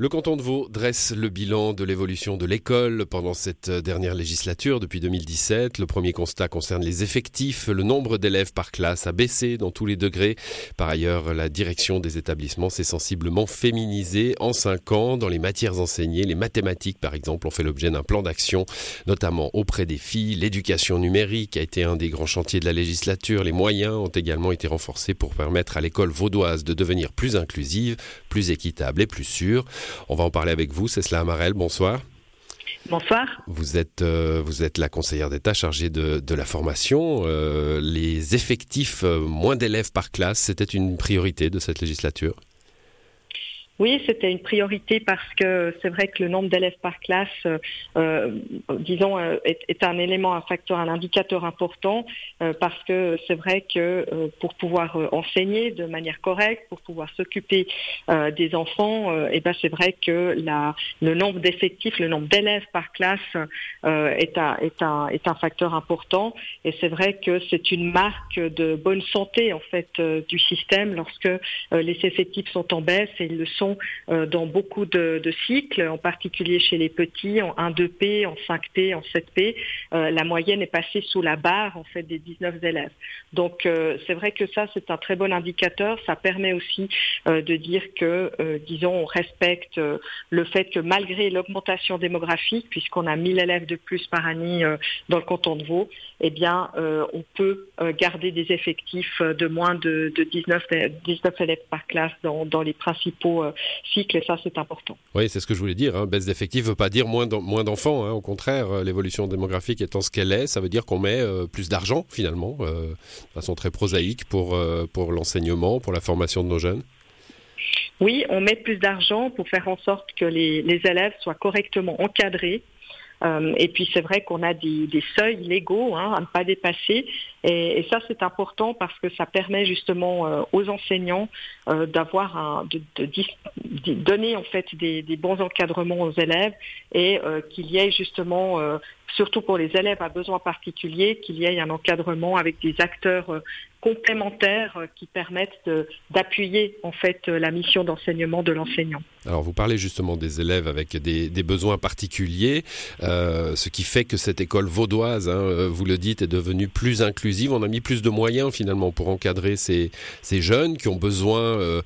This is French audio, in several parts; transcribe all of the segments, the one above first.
Le canton de Vaud dresse le bilan de l'évolution de l'école pendant cette dernière législature depuis 2017. Le premier constat concerne les effectifs. Le nombre d'élèves par classe a baissé dans tous les degrés. Par ailleurs, la direction des établissements s'est sensiblement féminisée en cinq ans. Dans les matières enseignées, les mathématiques par exemple ont fait l'objet d'un plan d'action, notamment auprès des filles. L'éducation numérique a été un des grands chantiers de la législature. Les moyens ont également été renforcés pour permettre à l'école vaudoise de devenir plus inclusive, plus équitable et plus sûre. On va en parler avec vous, c'est cela Amarel, bonsoir. Bonsoir. Vous êtes, euh, vous êtes la conseillère d'État chargée de, la formation. Euh, les effectifs, euh, moins d'élèves par classe, c'était une priorité de cette législature? Oui, c'était une priorité parce que c'est vrai que le nombre d'élèves par classe, euh, euh disons, euh, est, un élément, un facteur, un indicateur important parce que c'est vrai que pour pouvoir enseigner de manière correcte, pour pouvoir s'occuper des enfants, eh ben c'est vrai que le nombre d'effectifs, le nombre d'élèves par classe est, un, est un facteur important. Et c'est vrai que c'est une marque de bonne santé en fait du système lorsque les effectifs sont en baisse et ils le sont euh, dans beaucoup de, cycles, en particulier chez les petits, en 1-2P, en 5P, en 7P. Euh, la moyenne est passée sous la barre en fait des 19 élèves. Donc euh, c'est vrai que ça c'est un très bon indicateur. Ça permet aussi de dire que, disons, on respecte le fait que malgré l'augmentation démographique, puisqu'on a 1000 élèves de plus par année dans le canton de Vaud, eh bien, on peut garder des effectifs de moins de, 19, 19 élèves par classe dans les principaux cycle et ça c'est important. Oui, c'est ce que je voulais dire. Hein. Baisse d'effectifs ne veut pas dire moins d'enfants. Hein. Au contraire, euh, l'évolution démographique étant ce qu'elle est, ça veut dire qu'on met euh, plus d'argent finalement, euh, de façon très prosaïque pour, pour l'enseignement, pour la formation de nos jeunes. Oui, on met plus d'argent pour faire en sorte que les, élèves soient correctement encadrés, et puis c'est vrai qu'on a des, seuils légaux hein, à ne pas dépasser. Et, ça c'est important parce que ça permet justement aux enseignants d'avoir de, de, donner en fait des, bons encadrements aux élèves et euh, qu'il y ait justement, euh, surtout pour les élèves à besoins particuliers, qu'il y ait un encadrement avec des acteurs euh, complémentaires qui permettent d'appuyer en fait la mission d'enseignement de l'enseignant. Alors vous parlez justement des élèves avec des, besoins particuliers, ce qui fait que cette école vaudoise, hein, vous le dites, est devenue plus inclusive. On a mis plus de moyens finalement pour encadrer ces, jeunes qui ont besoin,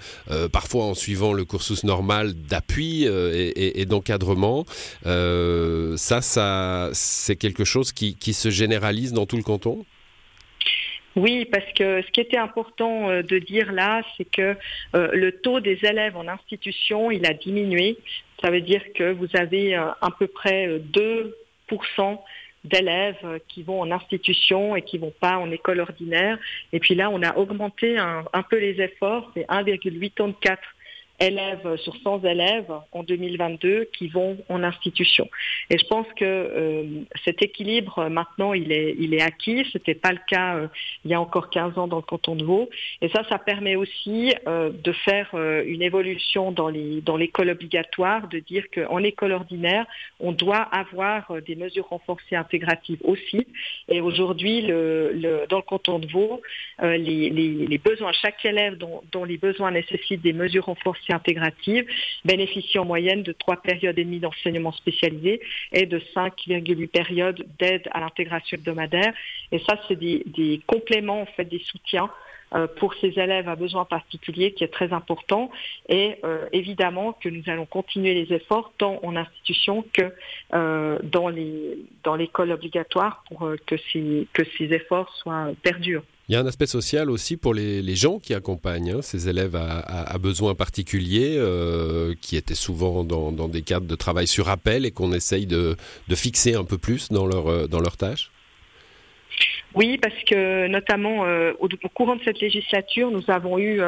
parfois en suivant le cursus normal d'appui euh, et, d'encadrement. Euh, ça, ça c'est quelque chose qui, se généralise dans tout le canton? Oui, parce que ce qui était important euh, de dire là, c'est que le taux des élèves en institution, il a diminué. Ça veut dire que vous avez à peu près 2% d'élèves qui vont en institution et qui vont pas en école ordinaire. Et puis là, on a augmenté un, un peu les efforts, c'est 1,84 élèves sur 100 élèves en 2022 qui vont en institution. Et je pense que euh, cet équilibre maintenant il est il est acquis. C'était pas le cas euh, il y a encore 15 ans dans le canton de Vaud. Et ça, ça permet aussi euh, de faire une évolution dans dans l'école obligatoire, de dire qu'en école ordinaire, on doit avoir des mesures renforcées intégratives aussi. Et aujourd'hui, dans le canton de Vaud, les, besoins, chaque élève dont les besoins nécessitent des mesures renforcées intégrative bénéficie en moyenne de trois périodes et demie d'enseignement spécialisé et de 5,8 périodes d'aide à l'intégration hebdomadaire. Et ça, c'est des, compléments, en fait, des soutiens euh, pour ces élèves à besoins particuliers qui est très important et euh, évidemment que nous allons continuer les efforts tant en institution que euh, dans dans l'école obligatoire pour que ces que ces efforts soient perdurent. Il y a un aspect social aussi pour les, gens qui accompagnent hein, ces élèves à, besoins particuliers, euh, qui étaient souvent dans, des cadres de travail sur appel et qu'on essaye de, fixer un peu plus dans leur, euh, dans leur tâche. Oui, parce que notamment euh, au, courant de cette législature, nous avons eu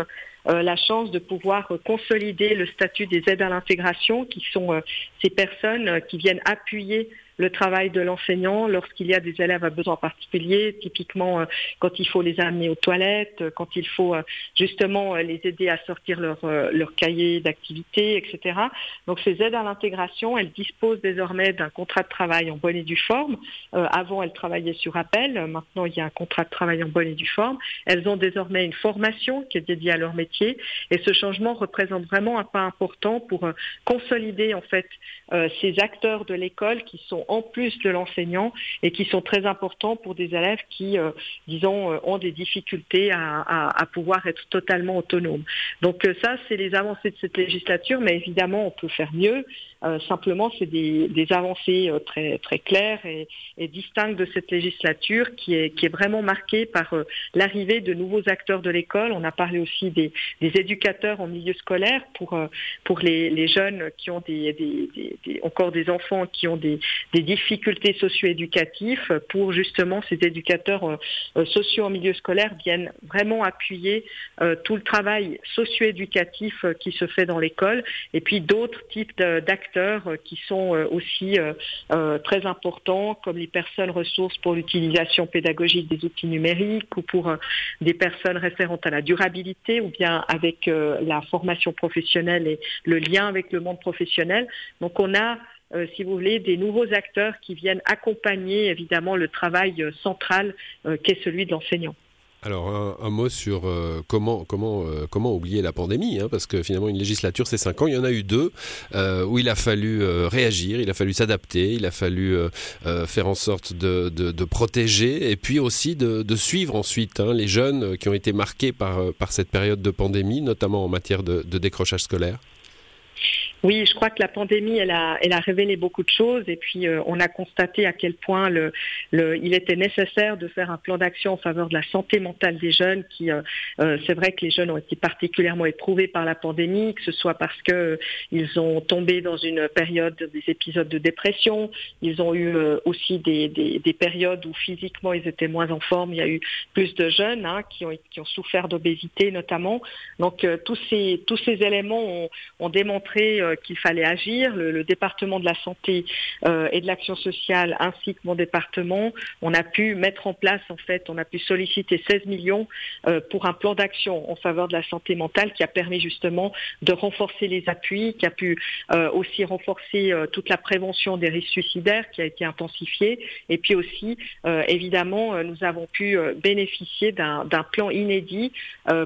la chance de pouvoir consolider le statut des aides à l'intégration, qui sont ces personnes qui viennent appuyer le travail de l'enseignant lorsqu'il y a des élèves à besoins particuliers, typiquement euh, quand il faut les amener aux toilettes, euh, quand il faut euh, justement les aider à sortir leur, leur cahier d'activité, etc. Donc ces aides à l'intégration, elles disposent désormais d'un contrat de travail en bonne et due forme. avant, elles travaillaient sur appel. Maintenant, il y a un contrat de travail en bonne et due forme. Elles ont désormais une formation qui est dédiée à leur métier. Et ce changement représente vraiment un pas important pour consolider en fait ces acteurs de l'école qui sont en plus de l'enseignant et qui sont très importants pour des élèves qui, euh, disons, euh, ont des difficultés à, pouvoir être totalement autonomes. Donc euh, ça, c'est les avancées de cette législature, mais évidemment, on peut faire mieux. simplement, c'est des, avancées très, très claires et, distinctes de cette législature qui est, qui est vraiment marquée par l'arrivée de nouveaux acteurs de l'école. On a parlé aussi des, éducateurs en milieu scolaire pour, pour les, jeunes qui ont des, encore des enfants qui ont des, des difficultés socio-éducatives pour justement ces éducateurs euh, euh, sociaux en milieu scolaire viennent vraiment appuyer euh, tout le travail socio-éducatif qui se fait dans l'école et puis d'autres types d'acteurs qui sont aussi très importants comme les personnes ressources pour l'utilisation pédagogique des outils numériques ou pour des personnes référentes à la durabilité ou bien avec la formation professionnelle et le lien avec le monde professionnel. Donc on a euh, si vous voulez, des nouveaux acteurs qui viennent accompagner évidemment le travail euh, central euh, qu'est celui de l'enseignant. Alors un, mot sur comment comment comment oublier la pandémie hein, parce que finalement une législature c'est cinq ans il y en a eu deux où il a fallu réagir il a fallu s'adapter il a fallu faire en sorte de, de, protéger et puis aussi de, suivre ensuite hein, les jeunes qui ont été marqués par par cette période de pandémie notamment en matière de décrochage scolaire. Oui, je crois que la pandémie, elle a, elle a révélé beaucoup de choses et puis euh, on a constaté à quel point le, le, il était nécessaire de faire un plan d'action en faveur de la santé mentale des jeunes. Qui, euh, euh, c'est vrai que les jeunes ont été particulièrement éprouvés par la pandémie, que ce soit parce que ils ont tombé dans une période des épisodes de dépression, ils ont eu aussi des, des, des, périodes où physiquement ils étaient moins en forme. Il y a eu plus de jeunes hein, qui, ont, qui ont souffert d'obésité notamment. Donc tous ces tous ces éléments ont, ont démontré qu'il fallait agir. Le, département de la santé euh, et de l'action sociale ainsi que mon département, on a pu mettre en place en fait, on a pu solliciter 16 millions euh, pour un plan d'action en faveur de la santé mentale qui a permis justement de renforcer les appuis, qui a pu euh, aussi renforcer toute la prévention des risques suicidaires qui a été intensifiée et puis aussi évidemment nous avons pu bénéficier d'un plan inédit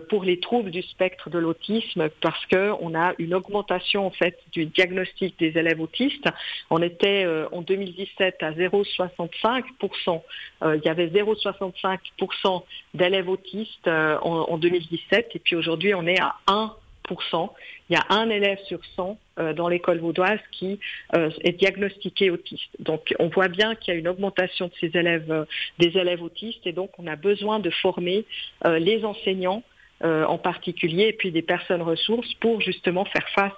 pour les troubles du spectre de l'autisme parce qu'on a une augmentation en fait du diagnostic des élèves autistes. On était euh, en 2017 à 0,65%. Euh, il y avait 0,65% d'élèves autistes euh, en, 2017 et puis aujourd'hui on est à 1%. Il y a un élève sur 100 dans l'école vaudoise qui est diagnostiqué autiste. Donc on voit bien qu'il y a une augmentation de ces élèves, des élèves autistes et donc on a besoin de former les enseignants en particulier et puis des personnes ressources pour justement faire face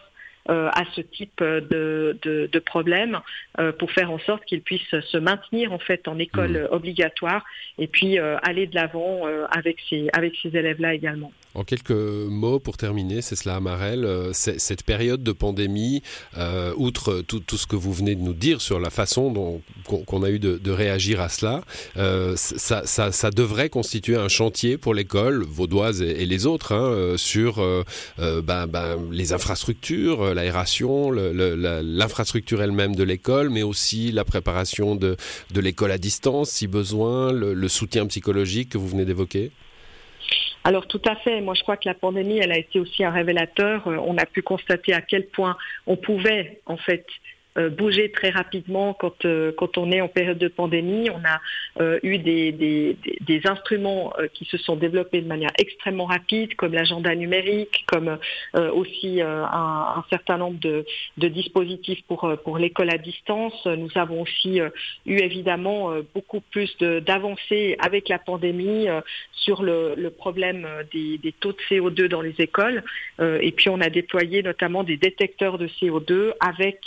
à ce type de, de, problème euh, pour faire en sorte qu'ils puissent se maintenir en fait en école mmh. obligatoire et puis euh, aller de l'avant avec ces, avec ces élèves-là également. En quelques mots pour terminer, c'est cela Amarel, cette période de pandémie, outre tout, tout, ce que vous venez de nous dire sur la façon dont qu'on a eu de, réagir à cela, ça, ça, ça, devrait constituer un chantier pour l'école vaudoise et, les autres hein, sur ben, ben, les infrastructures, l'aération, l'infrastructure elle-même de l'école, mais aussi la préparation de, l'école à distance, si besoin, le, soutien psychologique que vous venez d'évoquer? Alors tout à fait. Moi, je crois que la pandémie, elle a été aussi un révélateur. Euh, on a pu constater à quel point on pouvait, en fait, bouger très rapidement quand, euh, quand on est en période de pandémie. On a euh, eu des, des, des instruments qui se sont développés de manière extrêmement rapide, comme l'agenda numérique, comme aussi un, un, certain nombre de, de dispositifs pour, pour l'école à distance. Nous avons aussi eu évidemment beaucoup plus d'avancées avec la pandémie sur le, le problème des, des, taux de CO2 dans les écoles. et puis on a déployé notamment des détecteurs de CO2 avec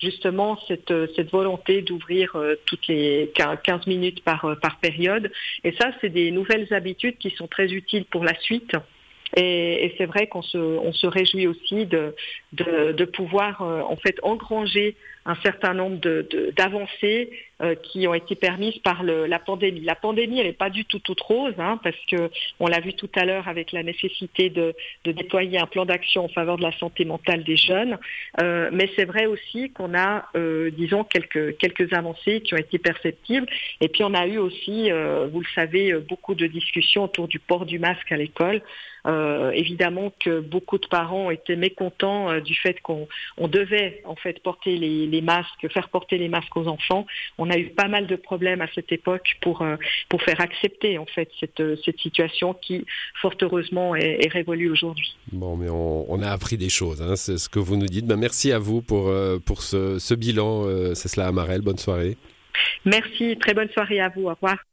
justement cette, cette volonté d'ouvrir euh, toutes les 15 minutes par, euh, par période. Et ça, c'est des nouvelles habitudes qui sont très utiles pour la suite. Et, c'est vrai qu'on se, on se réjouit aussi de, de, de pouvoir euh, en fait engranger un certain nombre d'avancées euh, qui ont été permises par la pandémie. La pandémie, elle n'est pas du tout toute rose, hein, parce que on l'a vu tout à l'heure avec la nécessité de, déployer un plan d'action en faveur de la santé mentale des jeunes. Euh, mais c'est vrai aussi qu'on a, euh, disons, quelques, quelques avancées qui ont été perceptibles. Et puis on a eu aussi, vous le savez, beaucoup de discussions autour du port du masque à l'école. évidemment que beaucoup de parents étaient mécontents du fait qu'on devait en fait porter les, les, masques, faire porter les masques aux enfants. On a eu pas mal de problèmes à cette époque pour, euh, pour faire accepter en fait cette, euh, cette situation qui, fort heureusement, est, révolue aujourd'hui. Bon, mais on, a appris des choses, hein, c'est ce que vous nous dites. Ben, merci à vous pour, euh, pour ce, ce bilan. C'est cela, Amarel. Bonne soirée. Merci, très bonne soirée à vous. Au revoir.